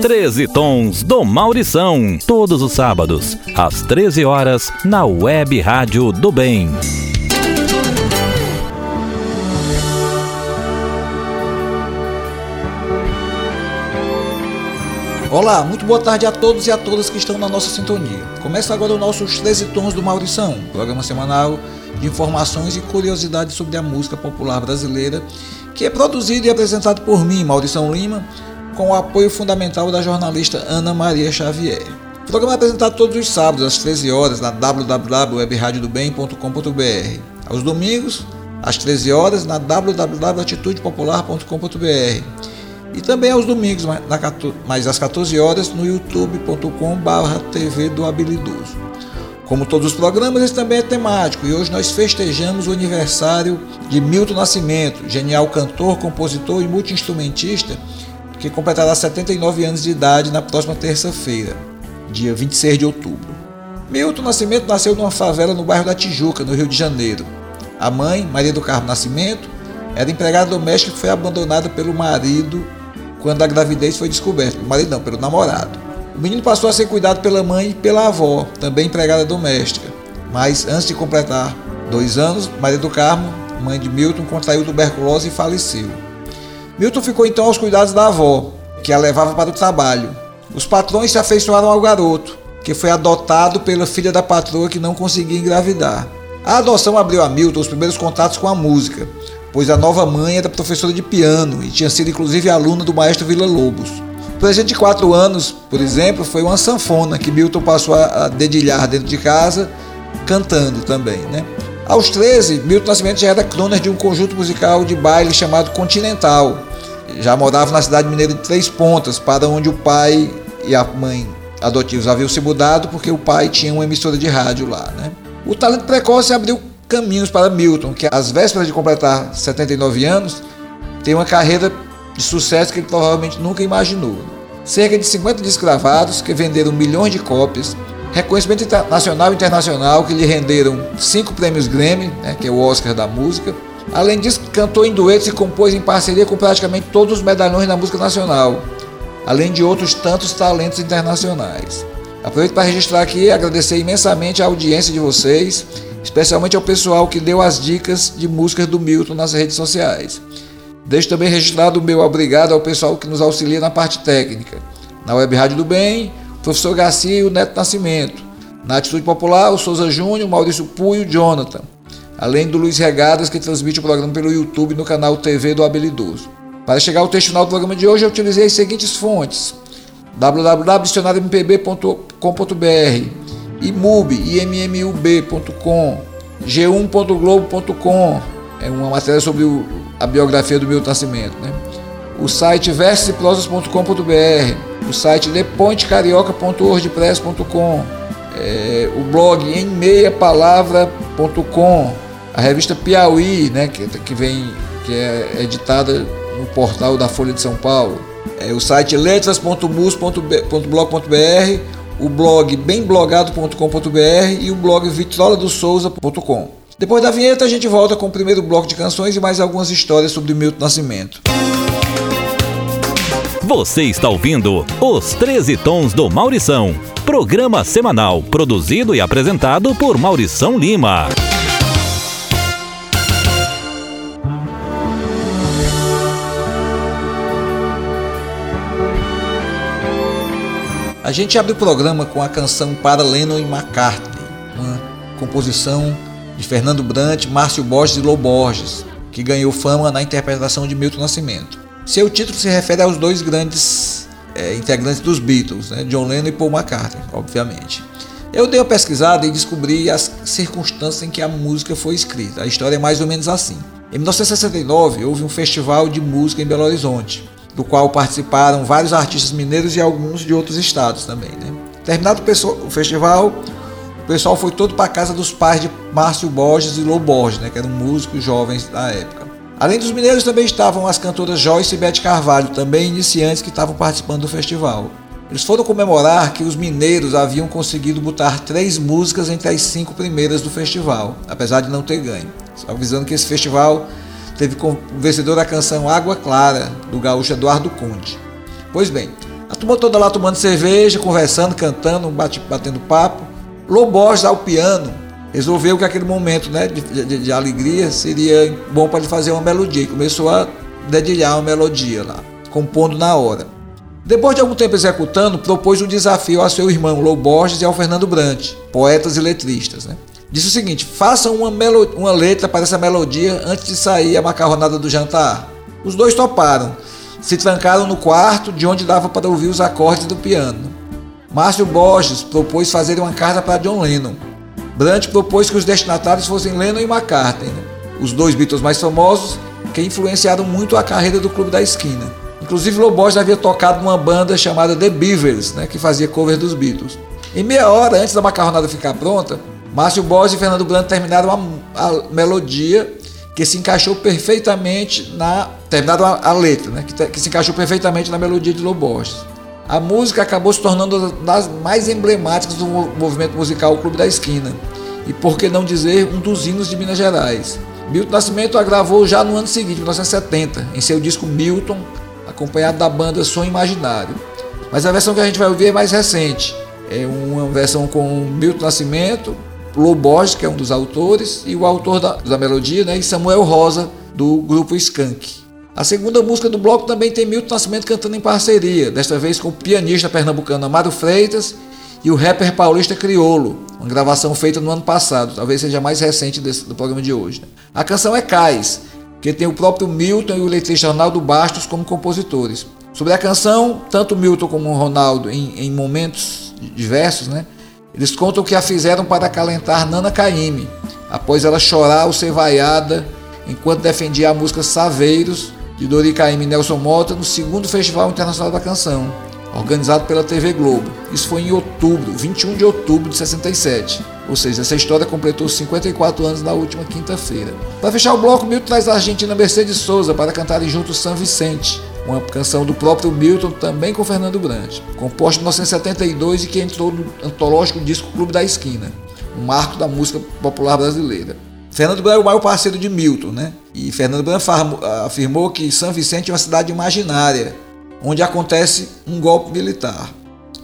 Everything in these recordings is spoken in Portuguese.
13 Tons do Maurição. Todos os sábados, às 13 horas, na Web Rádio do Bem. Olá, muito boa tarde a todos e a todas que estão na nossa sintonia. Começa agora o nosso 13 Tons do Maurição, programa semanal de informações e curiosidades sobre a música popular brasileira, que é produzido e apresentado por mim, Maurição Lima, com o apoio fundamental da jornalista Ana Maria Xavier. O programa é apresentado todos os sábados, às 13 horas, na www.webradiodobem.com.br. Aos domingos, às 13 horas, na www.atitudepopular.com.br. E também aos domingos, mais às 14 horas, no youtube.com.br TV do Habilidoso. Como todos os programas, esse também é temático e hoje nós festejamos o aniversário de Milton Nascimento, genial cantor, compositor e multiinstrumentista que completará 79 anos de idade na próxima terça-feira, dia 26 de outubro. Milton Nascimento nasceu numa favela no bairro da Tijuca, no Rio de Janeiro. A mãe, Maria do Carmo Nascimento, era empregada doméstica que foi abandonada pelo marido quando a gravidez foi descoberta. Pelo marido não, pelo namorado. O menino passou a ser cuidado pela mãe e pela avó, também empregada doméstica. Mas antes de completar dois anos, Maria do Carmo, mãe de Milton, contraiu tuberculose e faleceu. Milton ficou então aos cuidados da avó, que a levava para o trabalho. Os patrões se afeiçoaram ao garoto, que foi adotado pela filha da patroa que não conseguia engravidar. A adoção abriu a Milton os primeiros contatos com a música, pois a nova mãe era professora de piano e tinha sido inclusive aluna do maestro Vila Lobos. O presente de quatro anos, por exemplo, foi uma sanfona que Milton passou a dedilhar dentro de casa, cantando também. Né? Aos 13, Milton Nascimento já era crooner de um conjunto musical de baile chamado Continental. Já morava na cidade mineira de Três Pontas, para onde o pai e a mãe adotivos haviam se mudado porque o pai tinha uma emissora de rádio lá. Né? O talento precoce abriu caminhos para Milton, que às vésperas de completar 79 anos, tem uma carreira de sucesso que ele provavelmente nunca imaginou. Cerca de 50 discos gravados que venderam milhões de cópias, reconhecimento nacional e internacional que lhe renderam cinco prêmios Grammy, né, que é o Oscar da música. Além disso, cantou em duetos e compôs em parceria com praticamente todos os medalhões da música nacional, além de outros tantos talentos internacionais. Aproveito para registrar aqui e agradecer imensamente a audiência de vocês, especialmente ao pessoal que deu as dicas de músicas do Milton nas redes sociais. Deixo também registrado o meu obrigado ao pessoal que nos auxilia na parte técnica. Na Web Rádio do Bem, professor Garcia e o Neto Nascimento. Na Atitude Popular, o Souza Júnior, Maurício Puio e o Jonathan. Além do Luiz Regadas, que transmite o programa pelo YouTube no canal TV do Habilidoso. Para chegar ao texto final do programa de hoje, eu utilizei as seguintes fontes: www.dicionariomp.com.br, imub, immub.com, g1.globo.com, é uma matéria sobre o, a biografia do Milton Nascimento, né? O site versoseprosas.com.br, o site lepontecarioca.wordpress.com, é, o blog em meiapalavra.com, a revista Piauí, né, que, que vem que é editada no portal da Folha de São Paulo, é, o site letras.mus.blog.br, o blog bemblogado.com.br e o blog vitroladosouza.com. Depois da vinheta a gente volta com o primeiro bloco de canções e mais algumas histórias sobre o Milton Nascimento. Você está ouvindo Os 13 Tons do Maurição, programa semanal produzido e apresentado por Maurição Lima. A gente abre o programa com a canção Para Lennon e McCartney, uma composição de Fernando Brant, Márcio Borges e Lou Borges, que ganhou fama na interpretação de Milton Nascimento. Seu título se refere aos dois grandes é, integrantes dos Beatles, né, John Lennon e Paul McCartney, obviamente. Eu dei uma pesquisada e descobri as circunstâncias em que a música foi escrita. A história é mais ou menos assim. Em 1969, houve um festival de música em Belo Horizonte, do qual participaram vários artistas mineiros e alguns de outros estados também. Né? Terminado o festival, o pessoal foi todo para a casa dos pais de Márcio Borges e Lou Borges, né, que eram músicos jovens da época. Além dos mineiros também estavam as cantoras Joyce e Beth Carvalho, também iniciantes que estavam participando do festival. Eles foram comemorar que os mineiros haviam conseguido botar três músicas entre as cinco primeiras do festival, apesar de não ter ganho. Avisando que esse festival teve como vencedor a canção Água Clara, do gaúcho Eduardo Conde. Pois bem, A turma toda lá tomando cerveja, conversando, cantando, bate, batendo papo. Lobos ao piano resolveu que aquele momento né, de, de, de alegria seria bom para ele fazer uma melodia. E começou a dedilhar uma melodia lá, compondo na hora. Depois de algum tempo executando, propôs um desafio ao seu irmão Lou Borges e ao Fernando Brant, poetas e letristas. Né? Disse o seguinte: façam uma, uma letra para essa melodia antes de sair a macarronada do jantar. Os dois toparam. Se trancaram no quarto, de onde dava para ouvir os acordes do piano. Márcio Borges propôs fazer uma carta para John Lennon. Brant propôs que os destinatários fossem Lennon e McCartney, né? os dois Beatles mais famosos, que influenciaram muito a carreira do Clube da Esquina. Inclusive, Lobos havia tocado numa banda chamada The Beavers, né, que fazia cover dos Beatles. Em meia hora antes da macarronada ficar pronta, Márcio Borges e Fernando Branco terminaram a, a, melodia que se encaixou perfeitamente na. terminaram a, a letra, né, que, que, se encaixou perfeitamente na melodia de Lobos. A música acabou se tornando das mais emblemáticas do movimento musical Clube da Esquina. E por que não dizer um dos hinos de Minas Gerais. Milton Nascimento a gravou já no ano seguinte, 1970, em seu disco Milton, acompanhado da banda Som Imaginário. Mas a versão que a gente vai ouvir é mais recente. É uma versão com Milton Nascimento, Loborges, que é um dos autores, e o autor da, da melodia, né, e Samuel Rosa, do grupo Skank. A segunda música do bloco também tem Milton Nascimento cantando em parceria, desta vez com o pianista pernambucano Amado Freitas e o rapper paulista Criolo, uma gravação feita no ano passado, talvez seja a mais recente desse, do programa de hoje. Né. A canção é Cais, que tem o próprio Milton e o letrista Ronaldo Bastos como compositores. Sobre a canção, tanto Milton como o Ronaldo, em, em momentos diversos, né, eles contam que a fizeram para acalentar Nana Caymmi, após ela chorar ou ser vaiada enquanto defendia a música Saveiros, de Dori Caymmi e Nelson Mota, no segundo Festival Internacional da Canção, organizado pela TV Globo. Isso foi em outubro, 21 de outubro de 67. Ou seja, essa história completou 54 anos na última quinta-feira. Para fechar o bloco, Milton traz a argentina Mercedes Souza para cantarem juntos San Vicente, uma canção do próprio Milton, também com Fernando Brandt, composta em 1972 e que entrou no antológico disco Clube da Esquina, um marco da música popular brasileira. Fernando Brandt é o maior parceiro de Milton, né? E Fernando Brandt afirmou que São Vicente é uma cidade imaginária, onde acontece um golpe militar.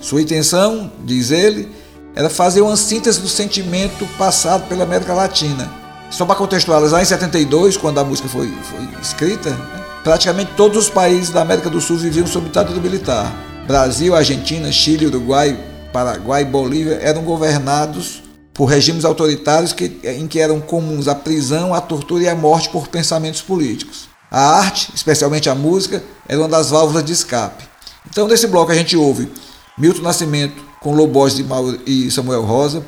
Sua intenção, diz ele, era fazer uma síntese do sentimento passado pela América Latina. Só para contextualizar, em 72, quando a música foi, foi escrita, né, praticamente todos os países da América do Sul viviam sob ditadura militar. Brasil, Argentina, Chile, Uruguai, Paraguai e Bolívia eram governados por regimes autoritários que, em que eram comuns a prisão, a tortura e a morte por pensamentos políticos. A arte, especialmente a música, era uma das válvulas de escape. Então, nesse bloco a gente ouve Milton Nascimento com Lobos e Samuel Rosa,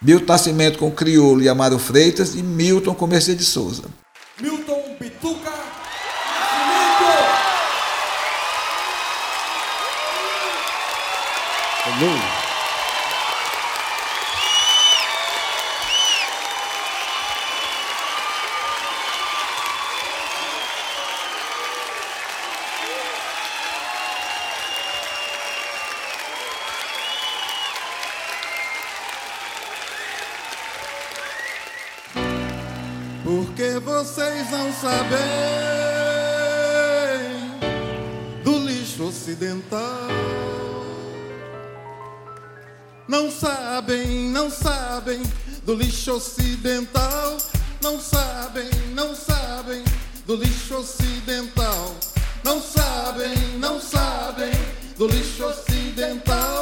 Milton Nascimento com Criolo e Amaro Freitas e Milton com Mercedes Souza. Milton Bituca Nascimento. Porque não sabem do lixo ocidental. Não sabem, não sabem do lixo ocidental. Não sabem, não sabem do lixo ocidental. Não sabem, não sabem do lixo ocidental.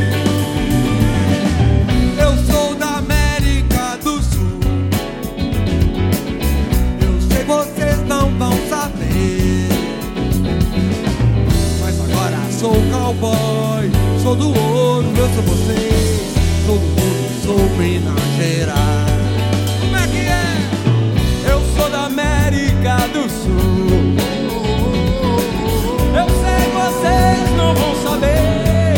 Sou do ouro, eu sou vocês. Todo mundo sou Minas Gerais. Como é que é? Eu sou da América do Sul. Eu sei vocês não vão saber.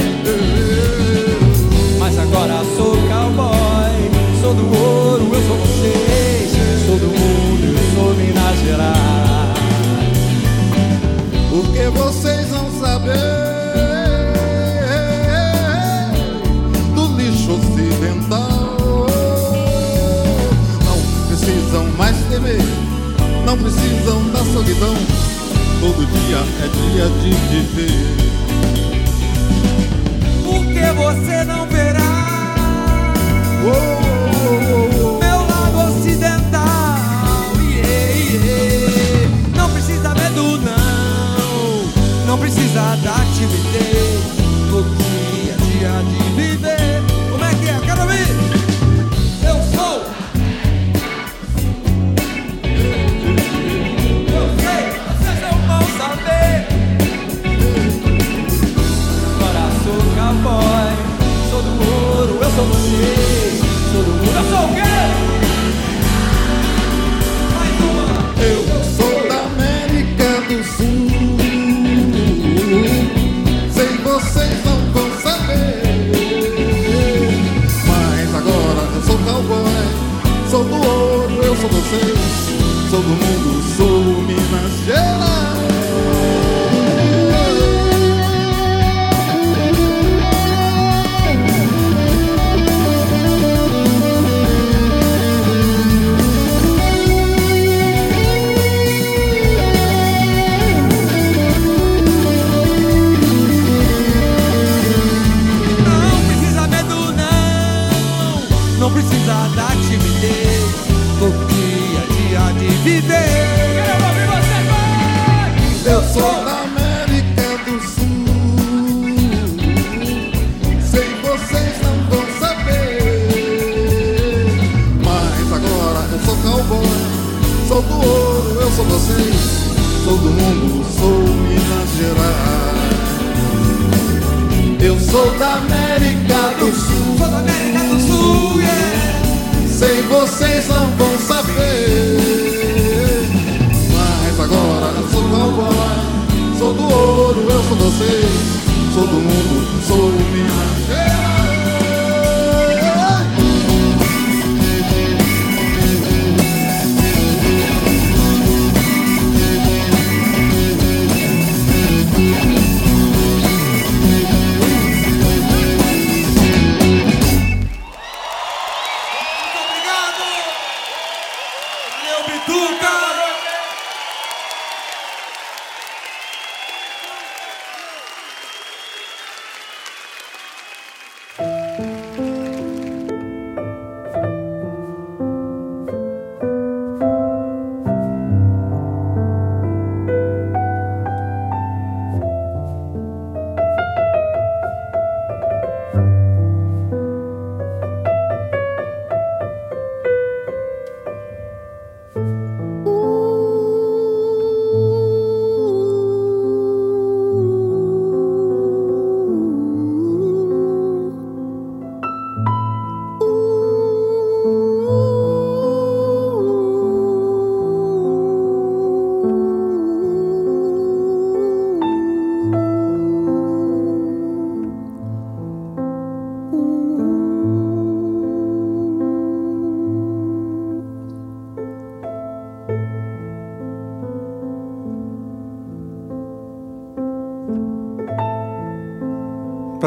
Mas agora sou cowboy. Sou do ouro, eu sou vocês. Sou do mundo, eu sou Minas Gerais. Porque vocês vão saber não precisam da solidão. Todo dia é dia de viver. Porque você não verá Oh, oh, oh, meu lado ocidental. Yeah, yeah. Não precisa medo, não. Não precisa dar timidez. Eu sou o quê? Mais uma! Eu sou da América do Sul. Sei vocês não vão saber. Mas agora eu sou cowboy. Sou do ouro, eu sou vocês. Sou do mundo, sou Minas Gerais.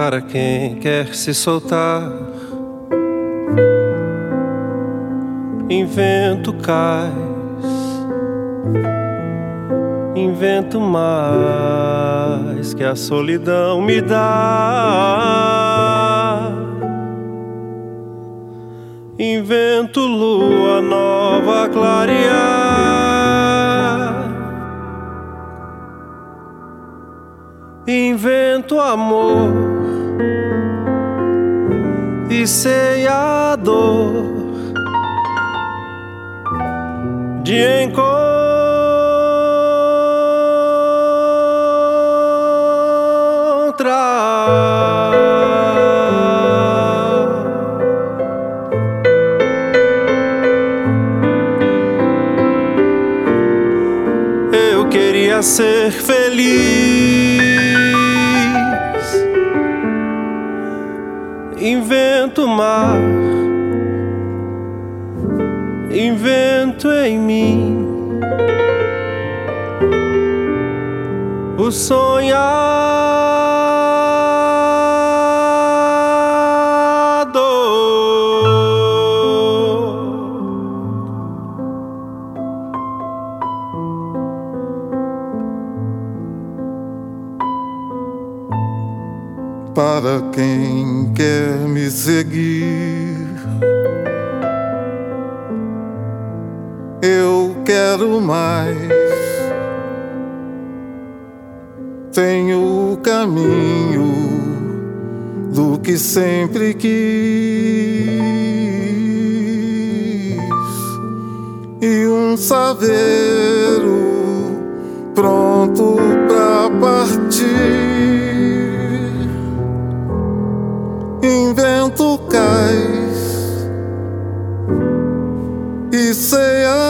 Para quem quer se soltar. Invento cais, invento mais que a solidão me dá. Invento lua nova clarear. Invento amor sei a dor de encontrar. Eu queria ser feliz. sonhado. Para quem quer me seguir, eu quero mais. caminho do que sempre quis e um saveiro pronto pra partir. Invento cais e ceia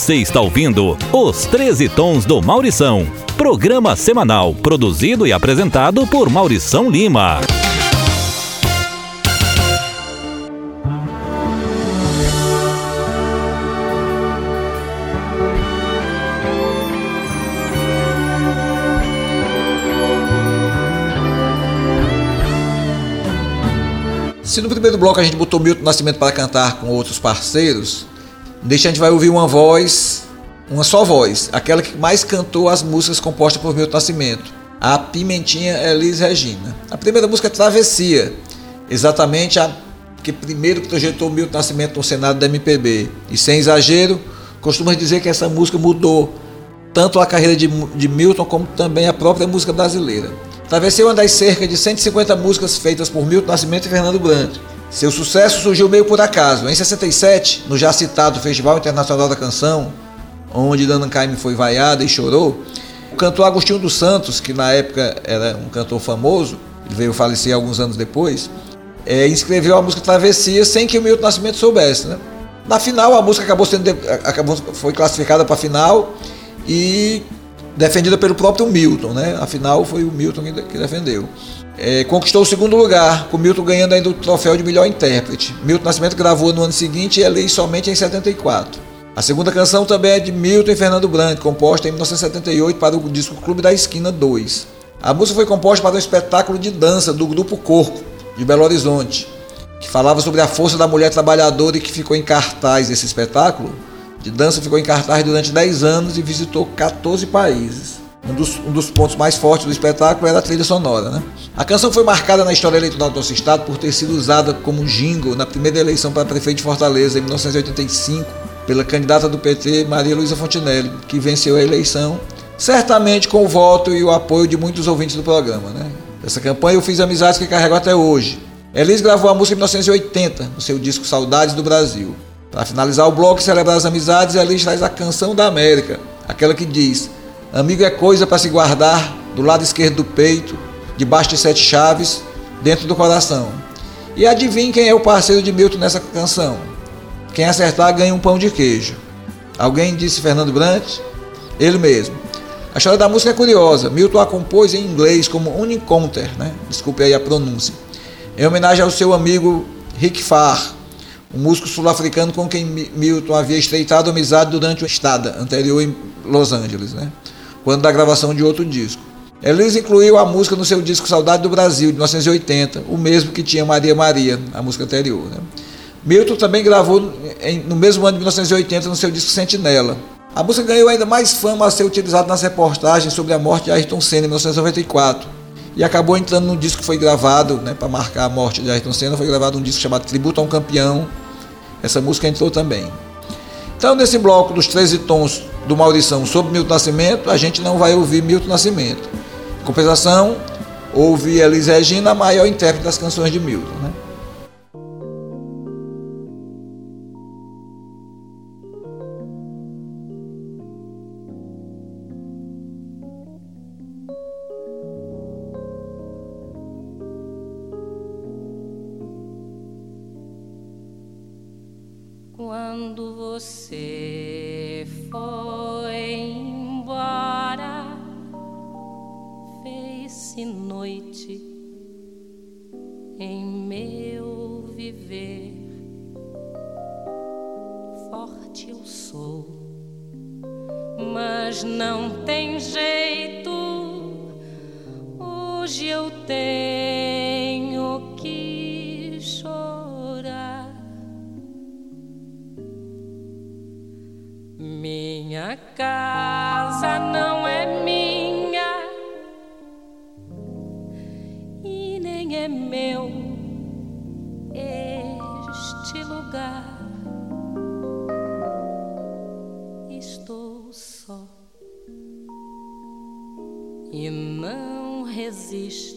Você está ouvindo Os 13 Tons do Maurição. Programa semanal produzido e apresentado por Maurição Lima. Se no primeiro bloco a gente botou Milton Nascimento para cantar com outros parceiros, deixa a gente vai ouvir uma voz, uma só voz, aquela que mais cantou as músicas compostas por Milton Nascimento, a Pimentinha Elis Regina. A primeira música é Travessia, exatamente a que primeiro projetou Milton Nascimento no Senado da MPB. E sem exagero, costuma dizer que essa música mudou tanto a carreira de, de Milton como também a própria música brasileira. Travessia é uma das cerca de 150 músicas feitas por Milton Nascimento e Fernando Brant. Seu sucesso surgiu meio por acaso. Em 67, no já citado Festival Internacional da Canção, onde Dana Caymmi foi vaiada e chorou, o cantor Agostinho dos Santos, que na época era um cantor famoso, ele veio falecer alguns anos depois, é, inscreveu a música Travessia sem que o Milton Nascimento soubesse. Né? Na final, a música acabou sendo acabou, foi classificada para a final e defendida pelo próprio Milton, né? Afinal, foi o Milton que defendeu. É, conquistou o segundo lugar, com Milton ganhando ainda o troféu de melhor intérprete. Milton Nascimento gravou no ano seguinte e é somente em 74. A segunda canção também é de Milton e Fernando Brandt, composta em 1978 para o disco Clube da Esquina 2. A música foi composta para um espetáculo de dança do Grupo Corpo, de Belo Horizonte, que falava sobre a força da mulher trabalhadora e que ficou em cartaz esse espetáculo de dança ficou em cartaz durante 10 anos e visitou 14 países. Um dos, um dos pontos mais fortes do espetáculo era a trilha sonora. Né? A canção foi marcada na história eleitoral do nosso estado por ter sido usada como jingle na primeira eleição para prefeito de Fortaleza em 1985 pela candidata do PT, Maria Luísa Fontinelli, que venceu a eleição, certamente com o voto e o apoio de muitos ouvintes do programa. Né? Essa campanha eu fiz amizades que carrego até hoje. Elis gravou a música em 1980, no seu disco Saudades do Brasil. Para finalizar o bloco e celebrar as amizades, Elis traz a canção da América, aquela que diz: Amigo é coisa para se guardar do lado esquerdo do peito, debaixo de sete chaves, dentro do coração. E adivinhe quem é o parceiro de Milton nessa canção? Quem acertar ganha um pão de queijo. Alguém disse Fernando Brant? Ele mesmo. A história da música é curiosa. Milton a compôs em inglês como Uniconter, né? Desculpe aí a pronúncia. Em homenagem ao seu amigo Rick Farr, um músico sul-africano com quem Milton havia estreitado amizade durante uma estada anterior em Los Angeles, né? Quando da gravação de outro disco. Elis incluiu a música no seu disco Saudade do Brasil, de 1980, o mesmo que tinha Maria Maria, a música anterior. Né? Milton também gravou em, no mesmo ano de 1980 no seu disco Sentinela. A música ganhou ainda mais fama a ser utilizada nas reportagens sobre a morte de Ayrton Senna em 1994 e acabou entrando no disco que foi gravado, né, para marcar a morte de Ayrton Senna, foi gravado um disco chamado Tributo a um Campeão. Essa música entrou também. Então, nesse bloco dos 13 tons do Maurição sobre Milton Nascimento, a gente não vai ouvir Milton Nascimento. Em compensação, ouve Elis Regina, a maior intérprete das canções de Milton. Né? Noite em meu viver. Forte eu sou, mas não tem jeito. Hoje eu tenho que chorar. Minha casa não é minha é meu este lugar. Estou só e não resisto.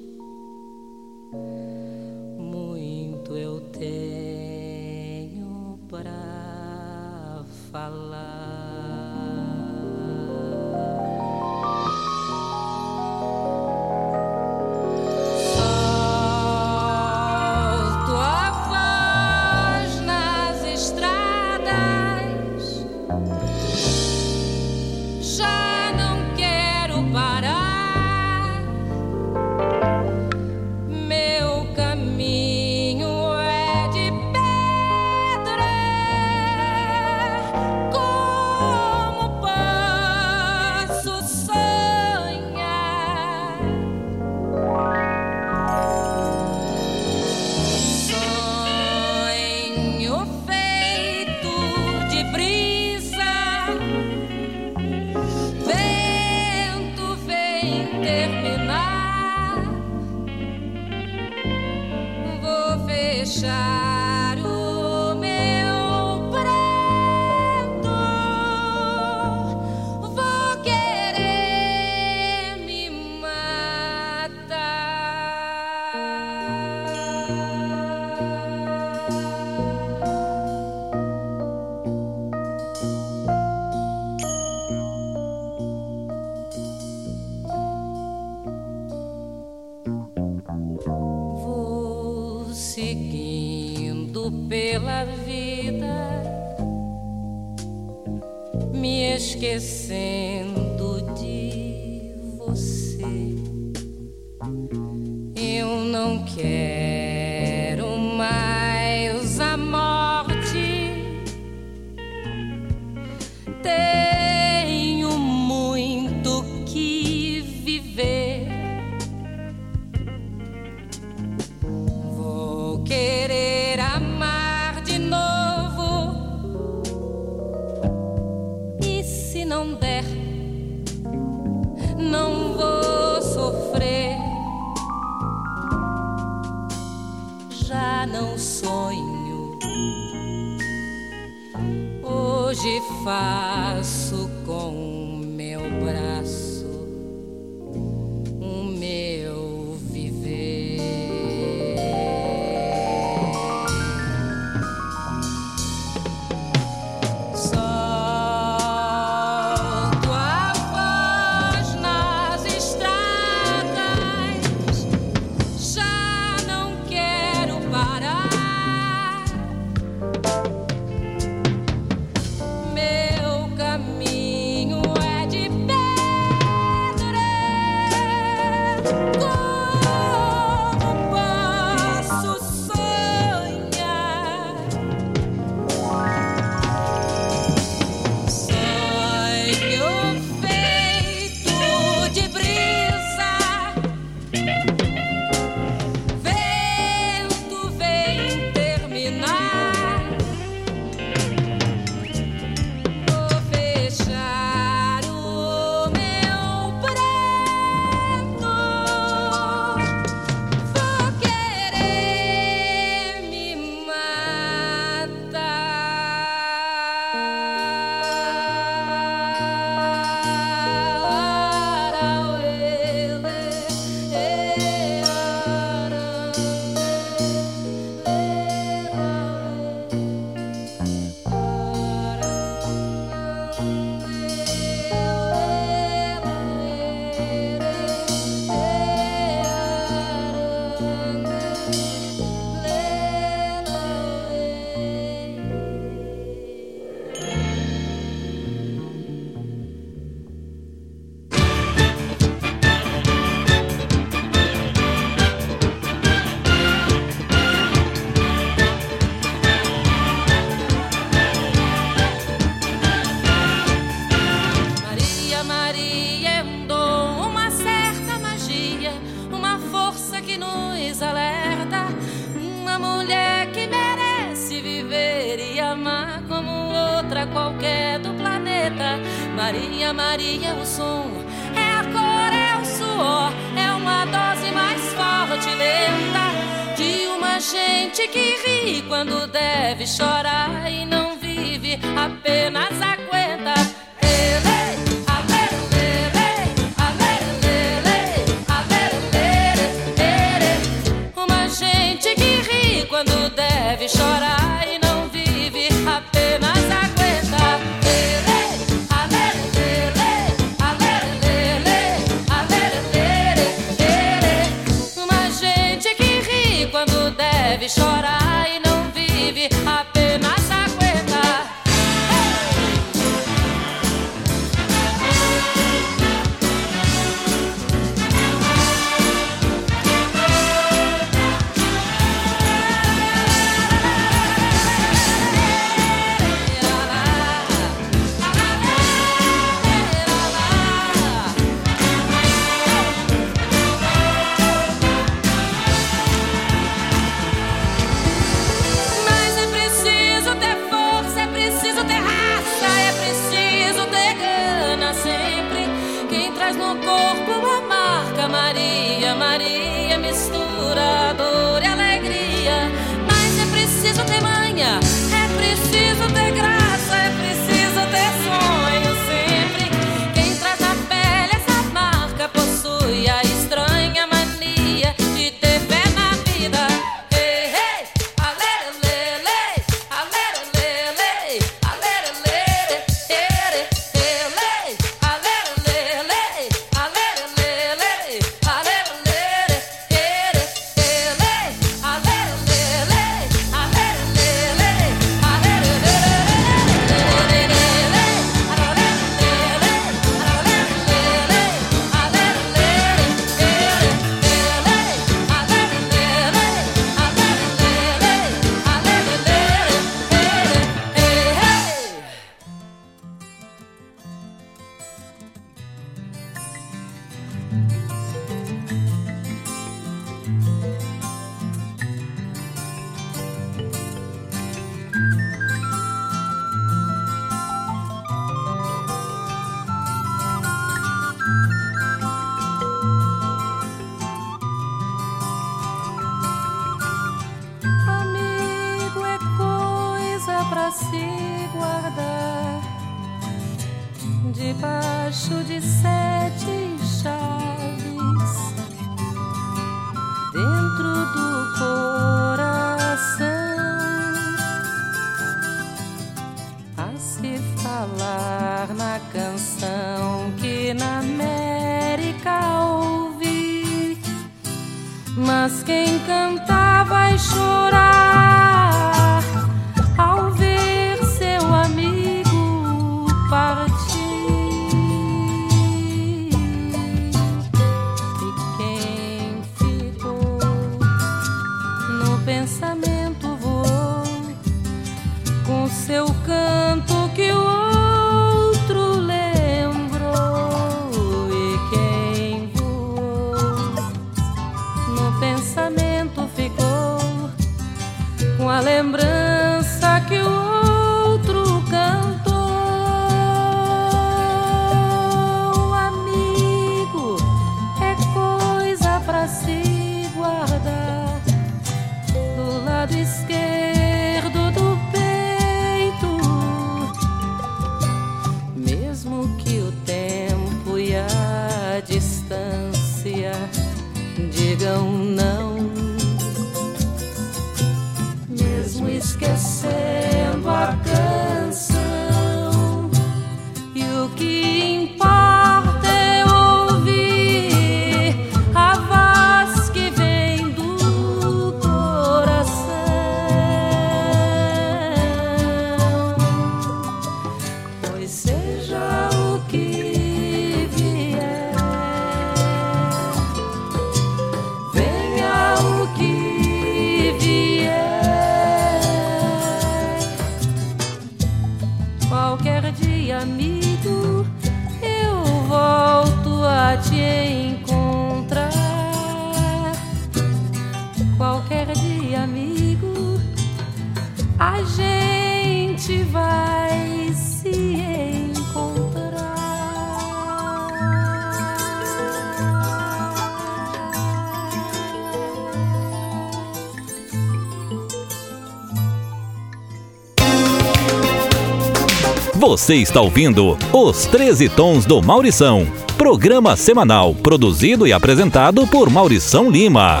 Você está ouvindo Os 13 Tons do Maurição. Programa semanal produzido e apresentado por Maurição Lima.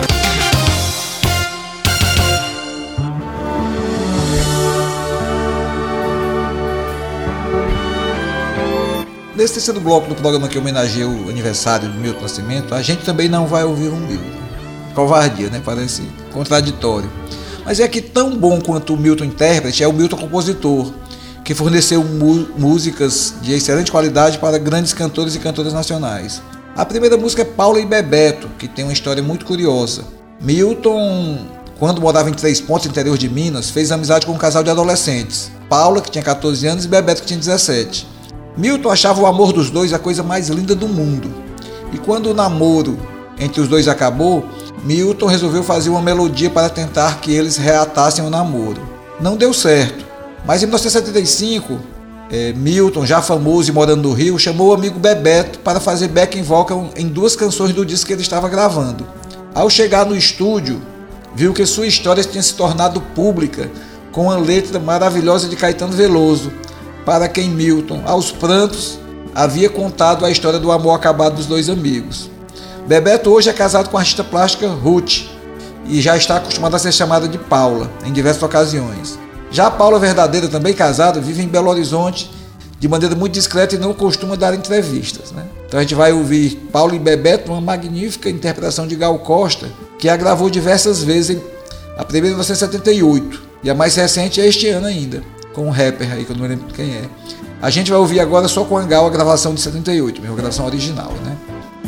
Nesse terceiro bloco do programa que homenageia o aniversário do Milton Nascimento, a gente também não vai ouvir um Milton. Covardia, né? Parece contraditório. Mas é que tão bom quanto o Milton intérprete é o Milton compositor, que forneceu músicas de excelente qualidade para grandes cantores e cantoras nacionais. A primeira música é Paula e Bebeto, que tem uma história muito curiosa. Milton, quando morava em Três Pontos, interior de Minas, fez amizade com um casal de adolescentes. Paula, que tinha 14 anos, e Bebeto, que tinha 17. Milton achava o amor dos dois a coisa mais linda do mundo. E quando o namoro entre os dois acabou, Milton resolveu fazer uma melodia para tentar que eles reatassem o namoro. Não deu certo, mas em 1975, é, Milton, já famoso e morando no Rio, chamou o amigo Bebeto para fazer backing vocal em duas canções do disco que ele estava gravando. Ao chegar no estúdio, viu que sua história tinha se tornado pública com a letra maravilhosa de Caetano Veloso, para quem Milton, aos prantos, havia contado a história do amor acabado dos dois amigos. Bebeto hoje é casado com a artista plástica Ruth e já está acostumada a ser chamada de Paula em diversas ocasiões. Já a Paula Verdadeira, também casada, vive em Belo Horizonte de maneira muito discreta e não costuma dar entrevistas. Né? Então a gente vai ouvir Paulo e Bebeto, uma magnífica interpretação de Gal Costa, que a gravou diversas vezes, a primeira em 1978 e a mais recente é este ano ainda, com um rapper aí que eu não lembro quem é. A gente vai ouvir agora só com a Gal a gravação de 78, minha gravação original, né?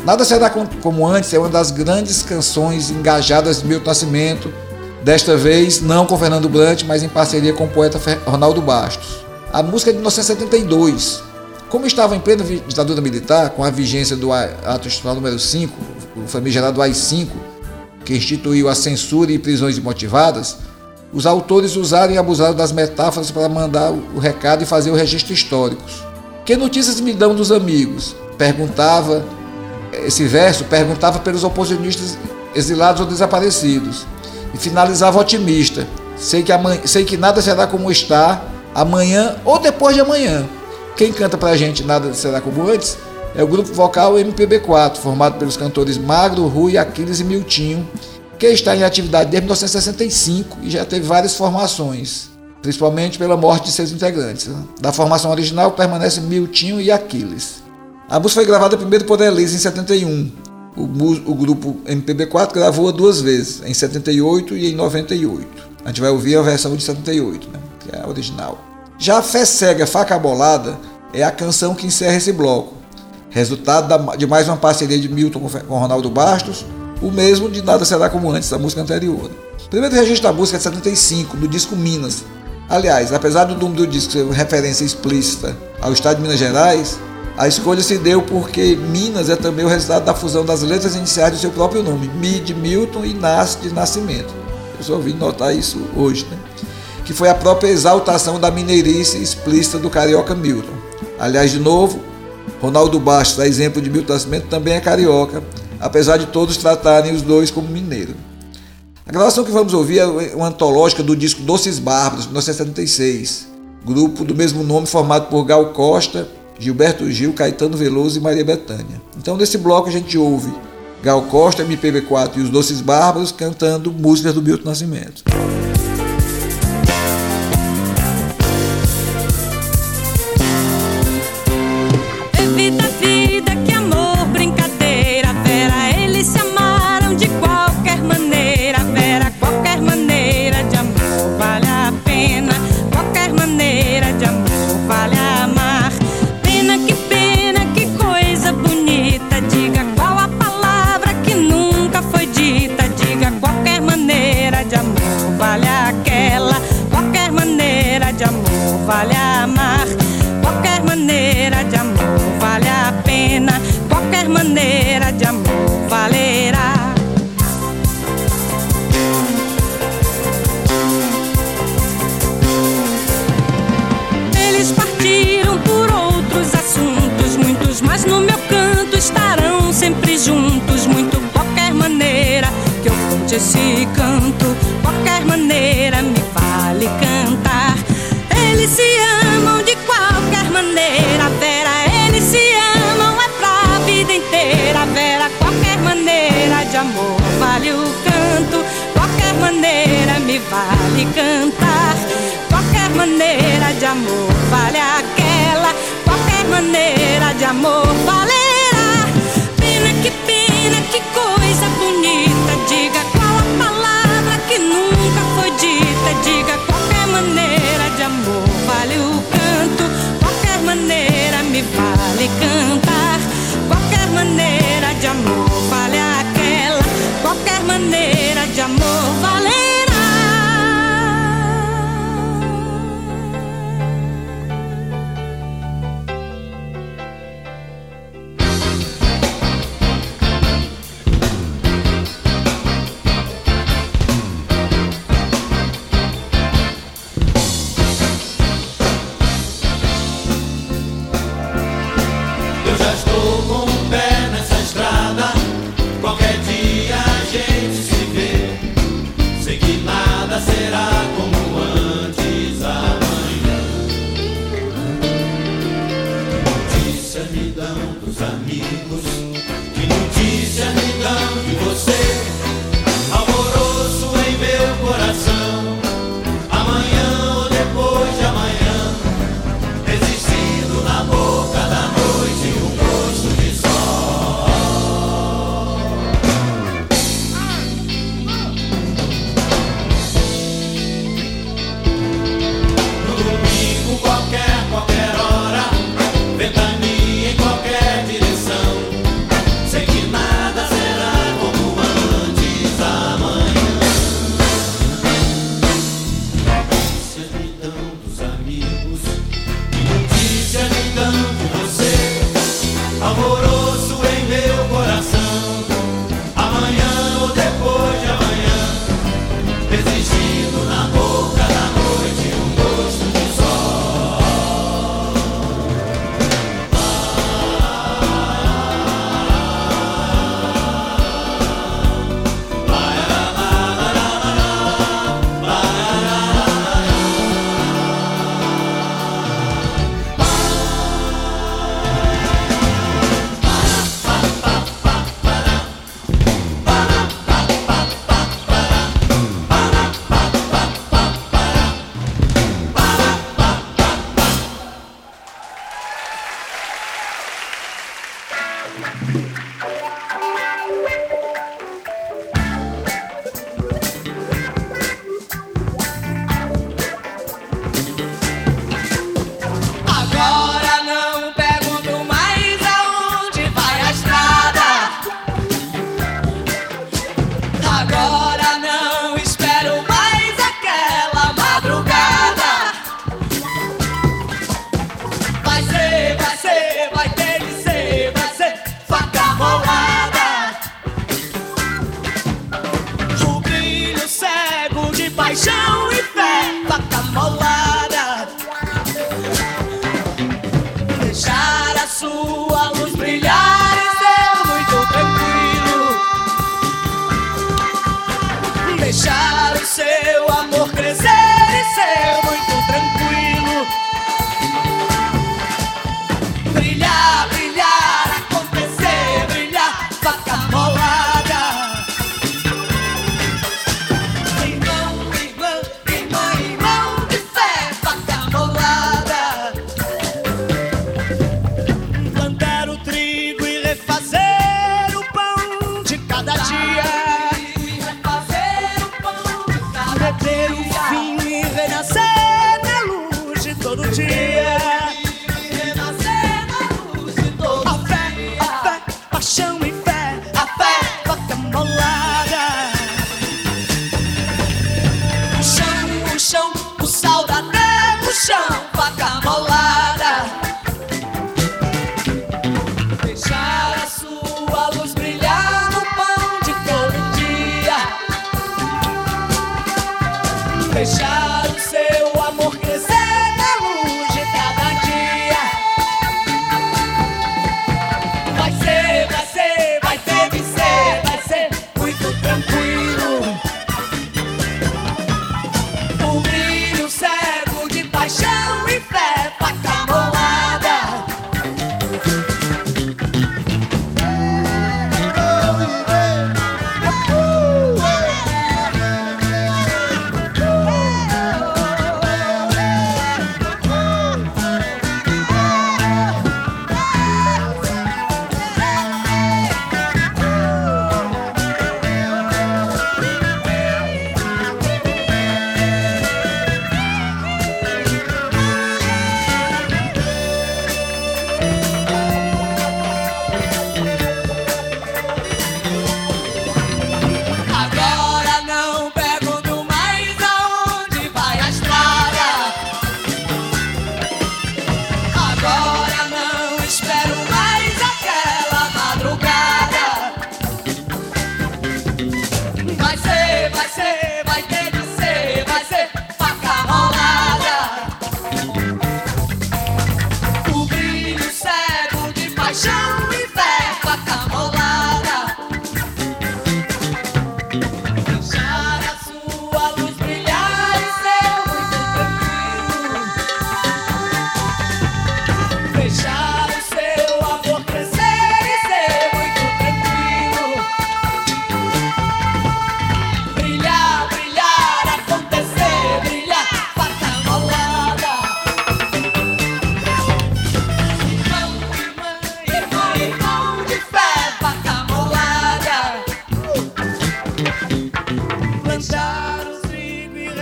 Nada será como antes é uma das grandes canções engajadas de Milton Nascimento, desta vez não com Fernando Brant, mas em parceria com o poeta Ronaldo Bastos. A música é de 1972. Como estava em plena ditadura militar, com a vigência do ato institucional número 5, o famigerado AI-5, que instituiu a censura e prisões imotivadas, os autores usaram e abusaram das metáforas para mandar o recado e fazer o registro histórico. Que notícias me dão dos amigos? Perguntava esse verso perguntava pelos oposicionistas exilados ou desaparecidos e finalizava otimista. Sei que, amanhã, sei que nada será como está amanhã ou depois de amanhã. Quem canta pra gente Nada Será Como Antes é o grupo vocal MPB4, formado pelos cantores Magro, Rui, Aquiles e Miltinho, que está em atividade desde 1965 e já teve várias formações, principalmente pela morte de seus integrantes. Da formação original permanecem Miltinho e Aquiles. A música foi gravada primeiro por Elise em 71. O, o grupo MPB4 gravou-a duas vezes, em 78 e em 98. A gente vai ouvir a versão de 78, né, que é a original. Já Fé Cega Faca Bolada é a canção que encerra esse bloco. Resultado de mais uma parceria de Milton com, Ronaldo Bastos, o mesmo de Nada Será Como Antes, da música anterior. O primeiro registro da música é de 75, no disco Minas. Aliás, apesar do nome do disco ser referência explícita ao estado de Minas Gerais, a escolha se deu porque Minas é também o resultado da fusão das letras iniciais do seu próprio nome, Mi de Milton e Nas de Nascimento. Eu só ouvi notar isso hoje, né? Que foi a própria exaltação da mineirice explícita do carioca Milton. Aliás, de novo, Ronaldo Bastos, a exemplo de Milton Nascimento, também é carioca, apesar de todos tratarem os dois como mineiro. A gravação que vamos ouvir é uma antológica do disco Doces Bárbaros, de 1976, grupo do mesmo nome formado por Gal Costa, Gilberto Gil, Caetano Veloso e Maria Bethânia. Então, nesse bloco, a gente ouve Gal Costa, MPB4 e os Doces Bárbaros cantando músicas do Milton Nascimento.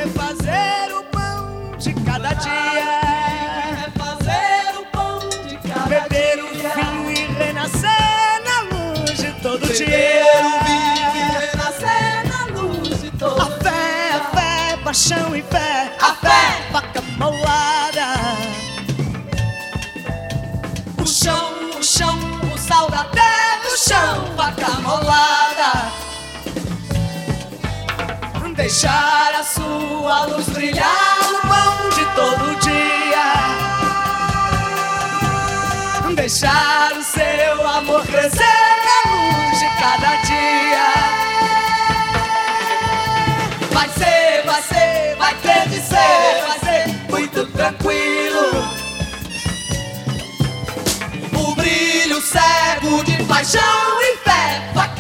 refazer o pão de cada dia. Refazer o pão de cada Beber dia. Beber o vinho e renascer na luz de todo Beber dia. Beber o vinho e renascer na luz de todo dia. A fé, a fé, paixão e fé. A, a fé, vaca molada. O chão, o chão, o sal da terra, o chão, vaca molada. Deixar sua luz brilhar no pão de todo dia. Deixar o seu amor crescer na luz de cada dia. Vai ser, vai ser, vai ter de ser, vai ser muito tranquilo. O brilho cego de paixão e fé, faca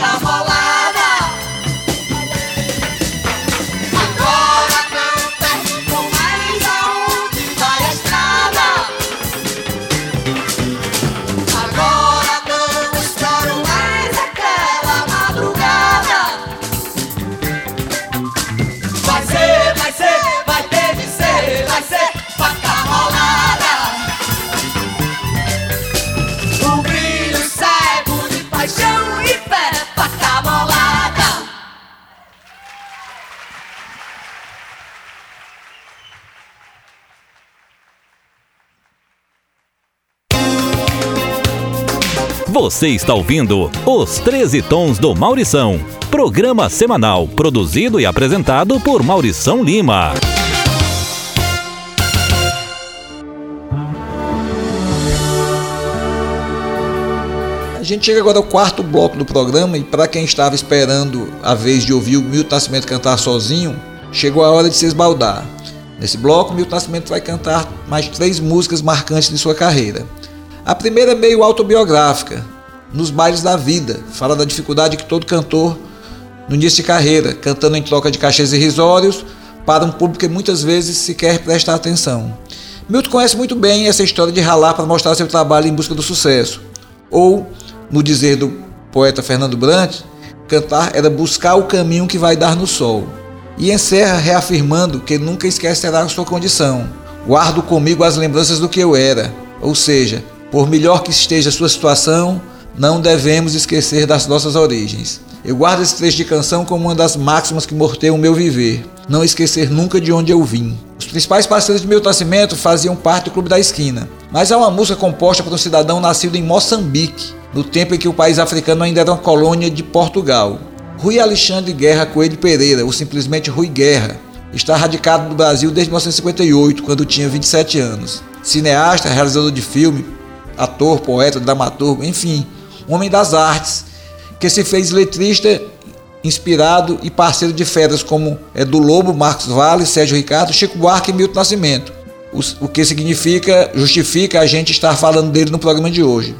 Você está ouvindo Os 13 Tons do Maurição. Programa semanal produzido e apresentado por Maurição Lima. A gente chega agora ao quarto bloco do programa e para quem estava esperando a vez de ouvir o Milton Nascimento cantar sozinho, chegou a hora de se esbaldar. Nesse bloco, Milton Nascimento vai cantar mais três músicas marcantes de sua carreira. A primeira é meio autobiográfica, Nos Bailes da Vida, fala da dificuldade que todo cantor no início de carreira, cantando em troca de cachês irrisórios para um público que muitas vezes sequer presta atenção. Milton conhece muito bem essa história de ralar para mostrar seu trabalho em busca do sucesso. Ou, no dizer do poeta Fernando Brant, cantar era buscar o caminho que vai dar no sol. E encerra reafirmando que nunca esquecerá sua condição. Guardo comigo as lembranças do que eu era. Ou seja, por melhor que esteja sua situação, não devemos esquecer das nossas origens. Eu guardo esse trecho de canção como uma das máximas que morteiam o meu viver. Não esquecer nunca de onde eu vim. Os principais parceiros de Milton Nascimento faziam parte do Clube da Esquina. Mas há uma música composta por um cidadão nascido em Moçambique, no tempo em que o país africano ainda era uma colônia de Portugal. Rui Alexandre Guerra Coelho Pereira, ou simplesmente Rui Guerra, está radicado no Brasil desde 1958, quando tinha 27 anos. Cineasta, realizador de filme, ator, poeta, dramaturgo, enfim, homem das artes, que se fez letrista, inspirado e parceiro de feras como Edu Lobo, Marcos Vale, Sérgio Ricardo, Chico Buarque e Milton Nascimento. O que significa, justifica a gente estar falando dele no programa de hoje.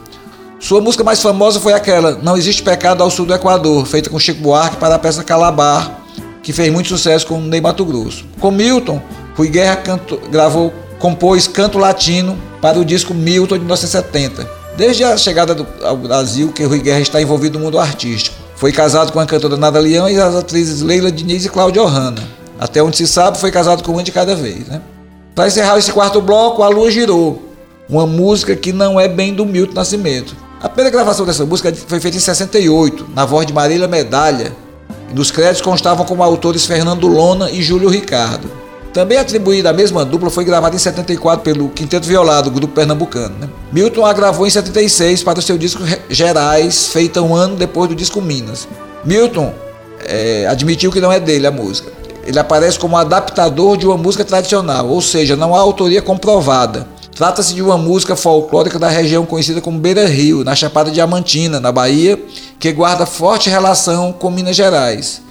Sua música mais famosa foi aquela Não Existe Pecado ao Sul do Equador, feita com Chico Buarque para a peça Calabar, que fez muito sucesso com Ney Mato Grosso. Com Milton, Rui Guerra canto, gravou, compôs Canto Latino para o disco Milton de 1970. Desde a chegada do, ao Brasil, que Rui Guerra está envolvido no mundo artístico. Foi casado com a cantora Nada Leão e as atrizes Leila Diniz e Cláudia Ohana. Até onde se sabe, foi casado com uma de cada vez. Né? Para encerrar esse quarto bloco, A Lua Girou, uma música que não é bem do Milton Nascimento. A primeira gravação dessa música foi feita em 68, na voz de Marília Medalha, e nos créditos constavam como autores Fernando Lona e Júlio Ricardo. Também atribuída à mesma dupla, foi gravada em 74 pelo Quinteto Violado, grupo pernambucano. Né? Milton a gravou em 76 para o seu disco Gerais, feita um ano depois do disco Minas. Milton é, admitiu que não é dele a música. Ele aparece como adaptador de uma música tradicional, ou seja, não há autoria comprovada. Trata-se de uma música folclórica da região conhecida como Beira Rio, na Chapada Diamantina, na Bahia, que guarda forte relação com Minas Gerais.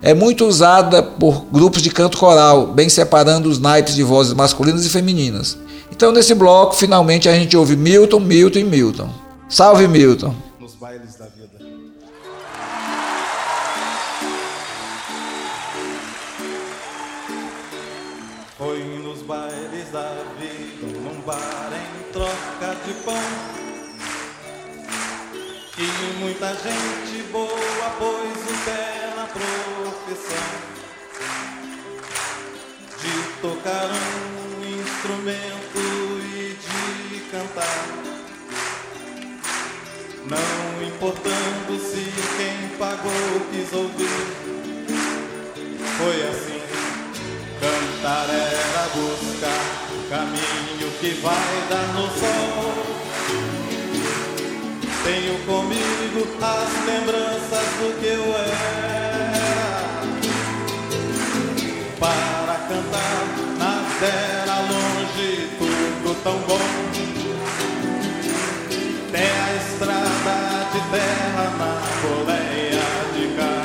É muito usada por grupos de canto coral, bem separando os naipes de vozes masculinas e femininas. Então, nesse bloco, finalmente a gente ouve Milton, Milton e Milton. Salve, Milton! Nos bailes da vida. Foi nos bailes da vida, num bar em troca de pão. Que muita gente boa pôs o pé na de tocar um instrumento e de cantar. Não importando se quem pagou quis ouvir. Foi assim, cantar era buscar caminho que vai dar no sol. Tenho comigo as lembranças do que eu era. cantar. Mas era longe tudo tão bom. Até a estrada de terra na coleia de cá.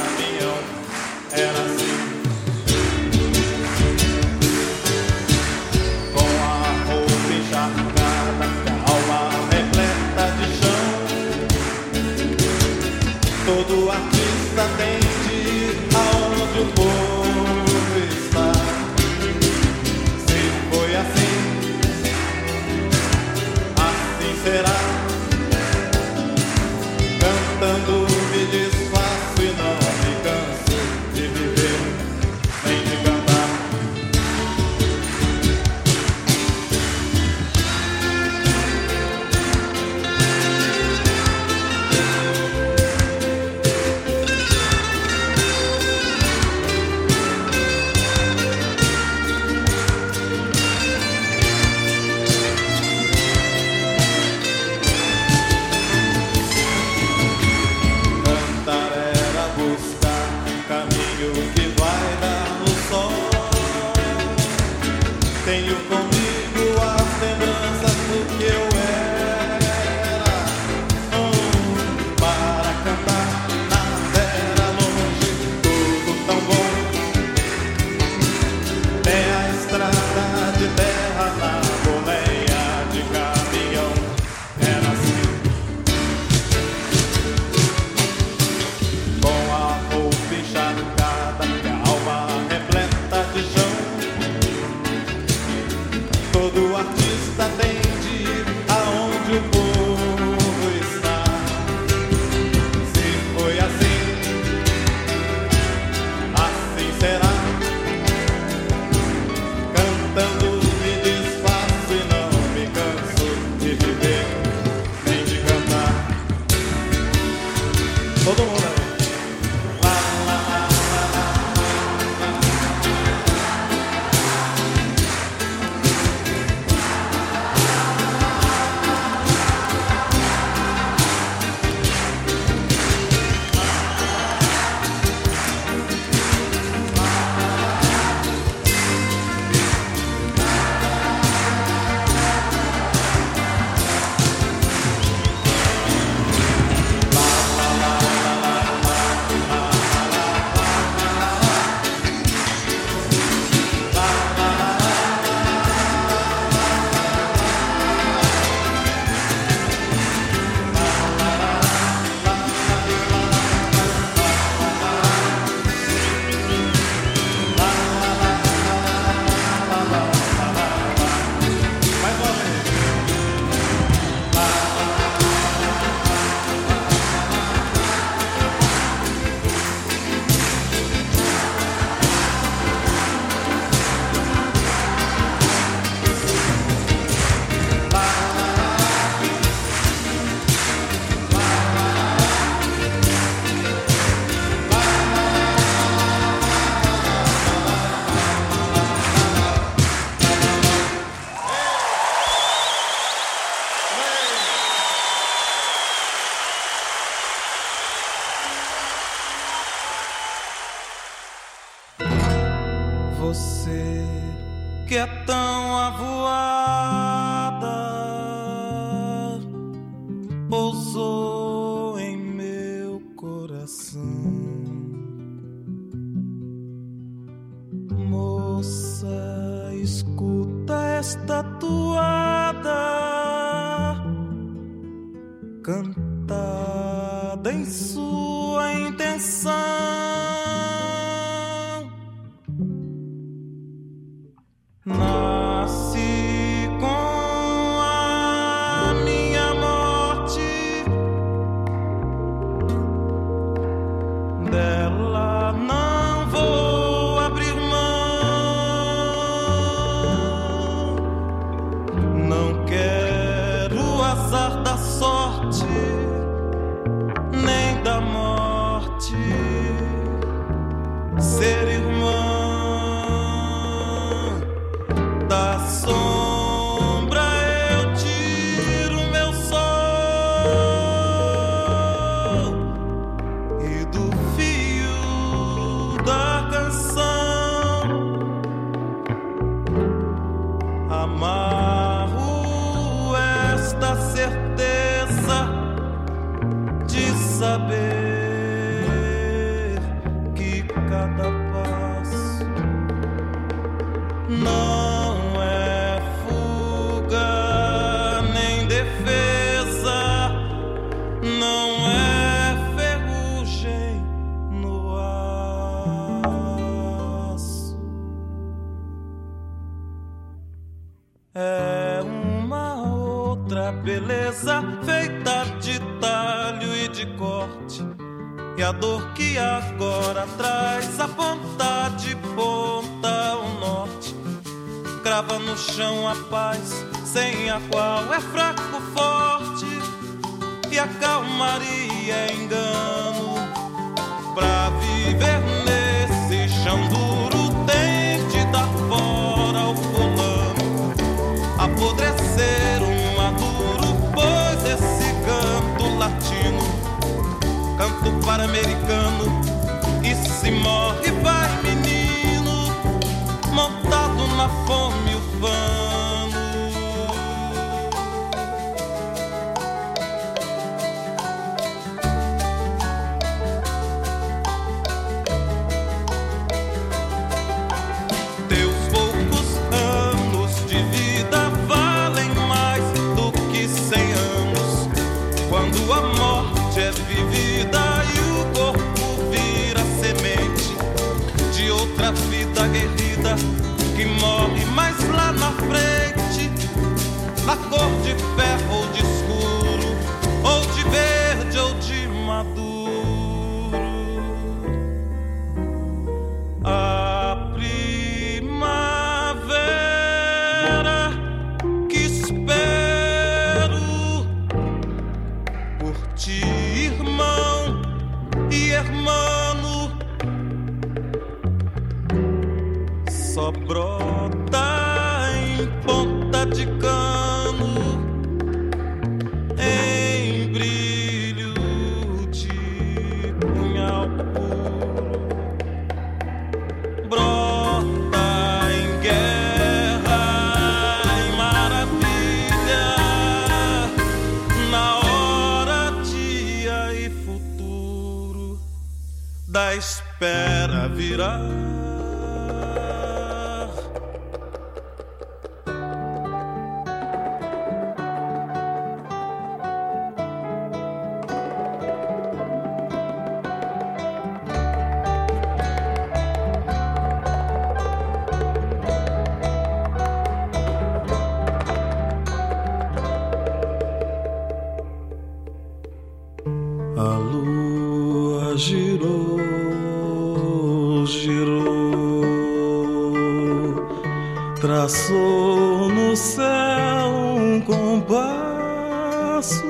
traçou no céu um compasso,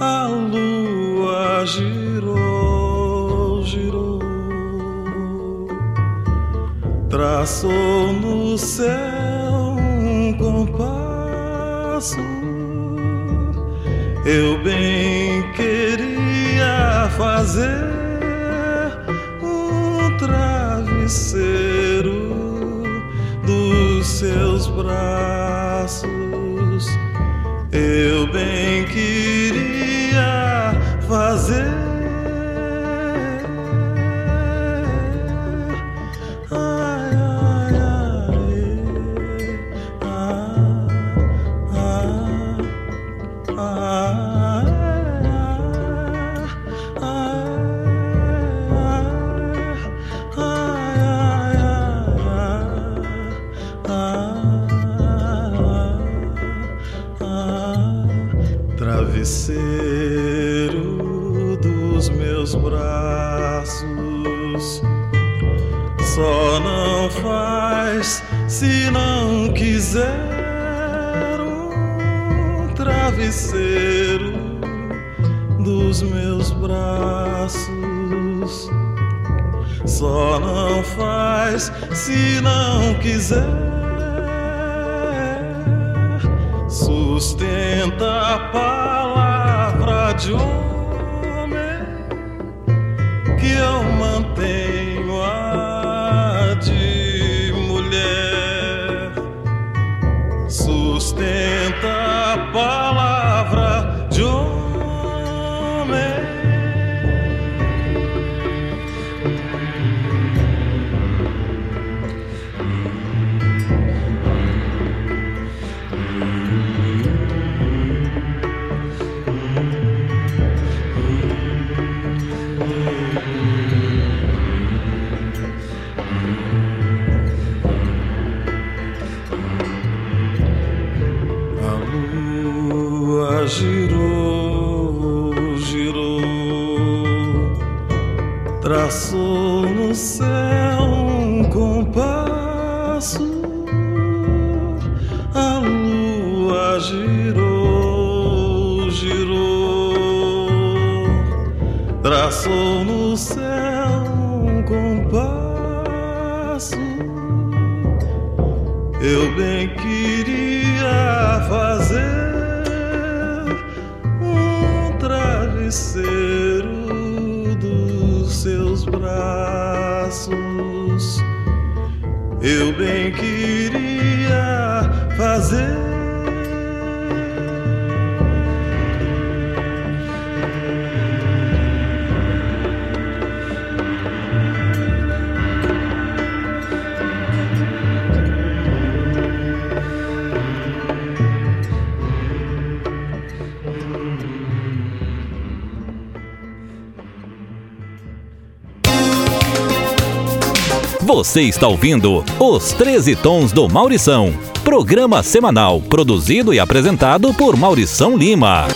a lua girou, girou, traçou no céu um compasso. Eu bem queria fazer um travesseiro braços. se não quiser, sustenta a palavra de um. Traçou no céu um compasso. Eu bem queria fazer um travesseiro dos seus braços. Eu bem queria fazer. Você está ouvindo Os 13 Tons do Maurição, programa semanal produzido e apresentado por Maurição Lima.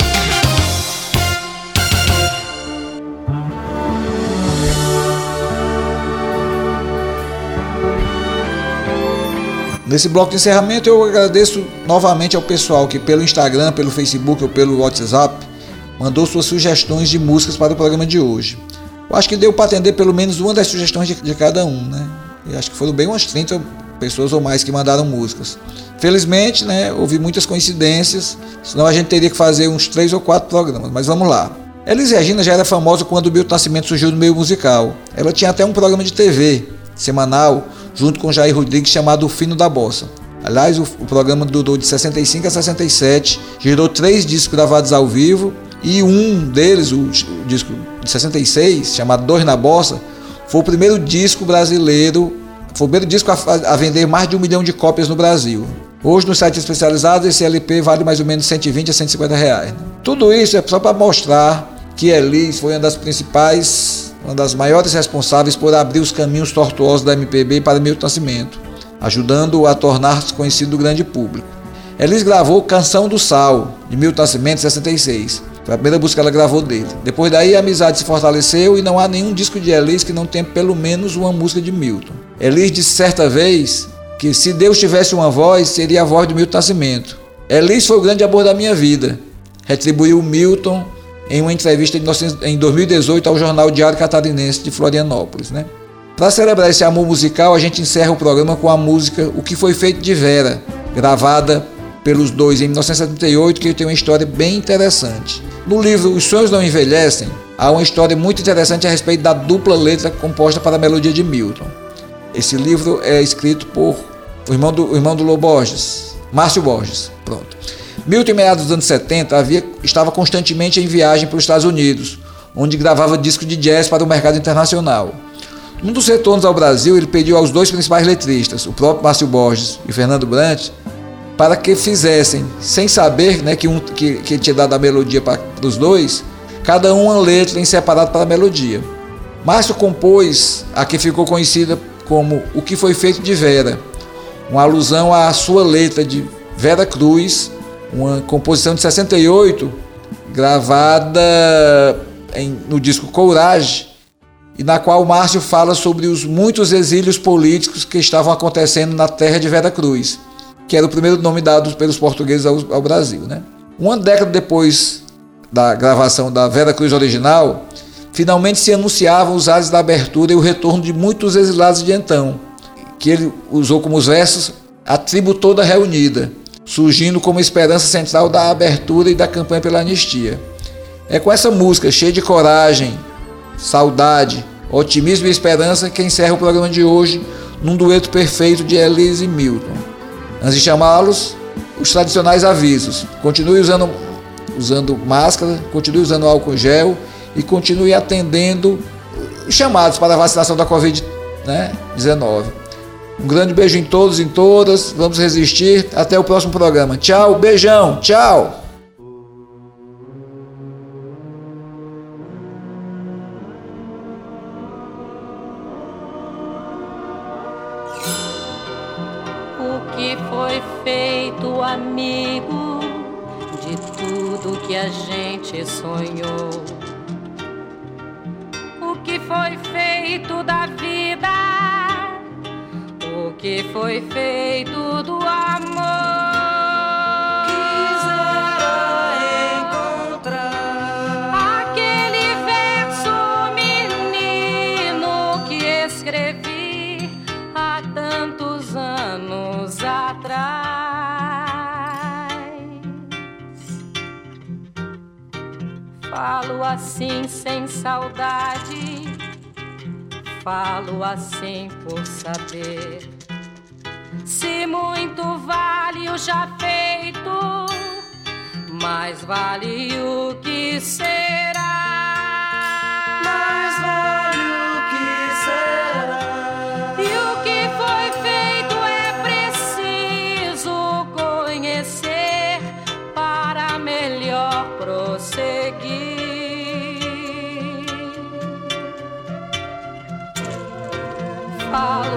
Nesse bloco de encerramento, eu agradeço novamente ao pessoal que pelo Instagram, pelo Facebook ou pelo WhatsApp mandou suas sugestões de músicas para o programa de hoje. Eu acho que deu para atender pelo menos uma das sugestões de, de cada um, né? Acho que foram bem umas 30 pessoas ou mais que mandaram músicas. Felizmente, né, houve muitas coincidências, senão a gente teria que fazer uns três ou quatro programas, mas vamos lá. Elis Regina já era famosa quando o Milton Nascimento surgiu no meio musical. Ela tinha até um programa de TV semanal, junto com Jair Rodrigues, chamado O Fino da Bossa. Aliás, o, o programa durou de 65 a 67, gerou três discos gravados ao vivo e um deles, o, o disco de 66, chamado Dois na Bossa, foi o primeiro disco brasileiro, foi o primeiro disco a, a, vender mais de um milhão de cópias no Brasil. Hoje, nos sites especializados, esse LP vale mais ou menos 120 a 150 reais. Tudo isso é só para mostrar que Elis foi uma das principais, uma das maiores responsáveis por abrir os caminhos tortuosos da MPB para Milton Nascimento, ajudando-o a tornar-se conhecido do grande público. Elis gravou Canção do Sal, de Milton Nascimento, 66 foi a primeira música que ela gravou dele. Depois daí a amizade se fortaleceu e não há nenhum disco de Elis que não tenha pelo menos uma música de Milton. Elis disse certa vez que se Deus tivesse uma voz, seria a voz de Milton Nascimento. Elis foi o grande amor da minha vida. Retribuiu Milton em uma entrevista em 2018 ao jornal Diário Catarinense de Florianópolis. Né? Para celebrar esse amor musical, a gente encerra o programa com a música O que foi feito de Vera, gravada pelos dois em 1978, que tem uma história bem interessante. No livro Os Sonhos Não Envelhecem, há uma história muito interessante a respeito da dupla letra composta para a melodia de Milton. Esse livro é escrito por o irmão do, o irmão do Lô Borges, Márcio Borges. Pronto. Milton, em meados dos anos 70, havia, estava constantemente em viagem para os Estados Unidos, onde gravava discos de jazz para o mercado internacional. Num dos retornos ao Brasil, ele pediu aos dois principais letristas, o próprio Márcio Borges e Fernando Brant, para que fizessem, sem saber né, que, um, que, que tinha dado a melodia para os dois, cada um uma letra em separado para a melodia. Márcio compôs a que ficou conhecida como O que foi feito de Vera, uma alusão à sua letra de Vera Cruz, uma composição de 68, gravada em, no disco Courage, e na qual Márcio fala sobre os muitos exílios políticos que estavam acontecendo na terra de Vera Cruz que era o primeiro nome dado pelos portugueses ao, ao Brasil. Né? Uma década depois da gravação da Vera Cruz original, finalmente se anunciavam os ares da abertura e o retorno de muitos exilados de então, que ele usou como os versos a tribo toda reunida, surgindo como esperança central da abertura e da campanha pela anistia. É com essa música cheia de coragem, saudade, otimismo e esperança que encerra o programa de hoje num dueto perfeito de Elise e Milton. Antes de chamá-los, os tradicionais avisos. Continue usando, usando máscara, continue usando álcool gel e continue atendendo os chamados para a vacinação da Covid-19. Né, um grande beijo em todos e em todas. Vamos resistir. Até o próximo programa. Tchau, beijão, tchau. tudo que a gente sonhou. O que foi feito da vida? O que foi feito do amor? assim sem saudade, falo assim por saber. Se muito vale o já feito, mais vale o que será.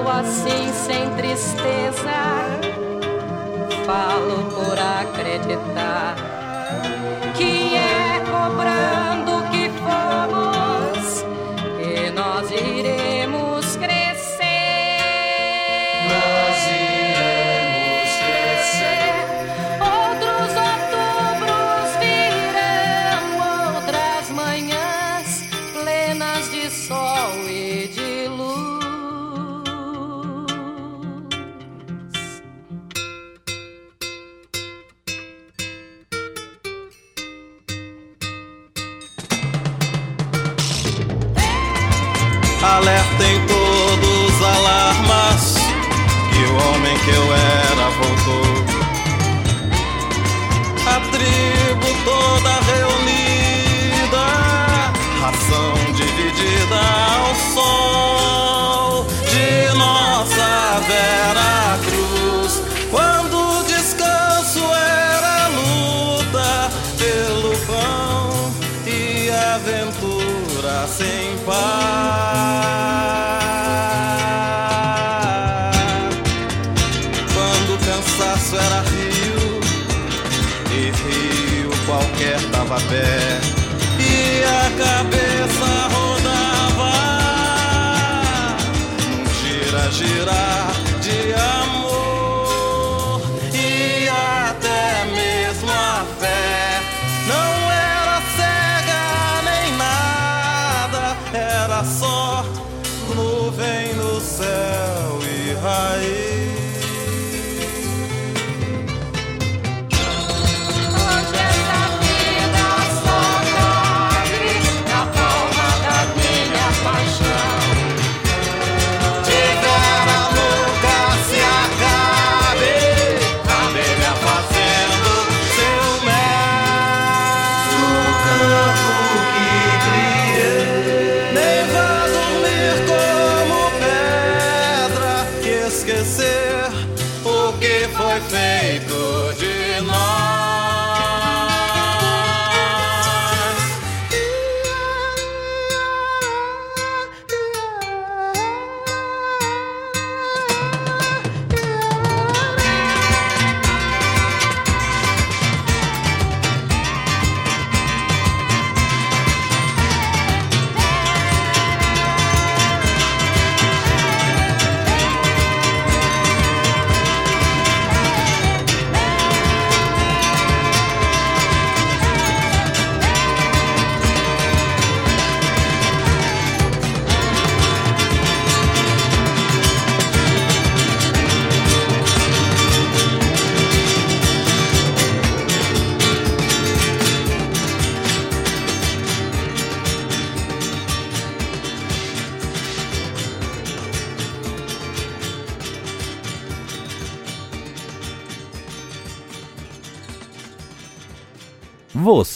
assim sem tristeza. Falo por acreditar. kill bed.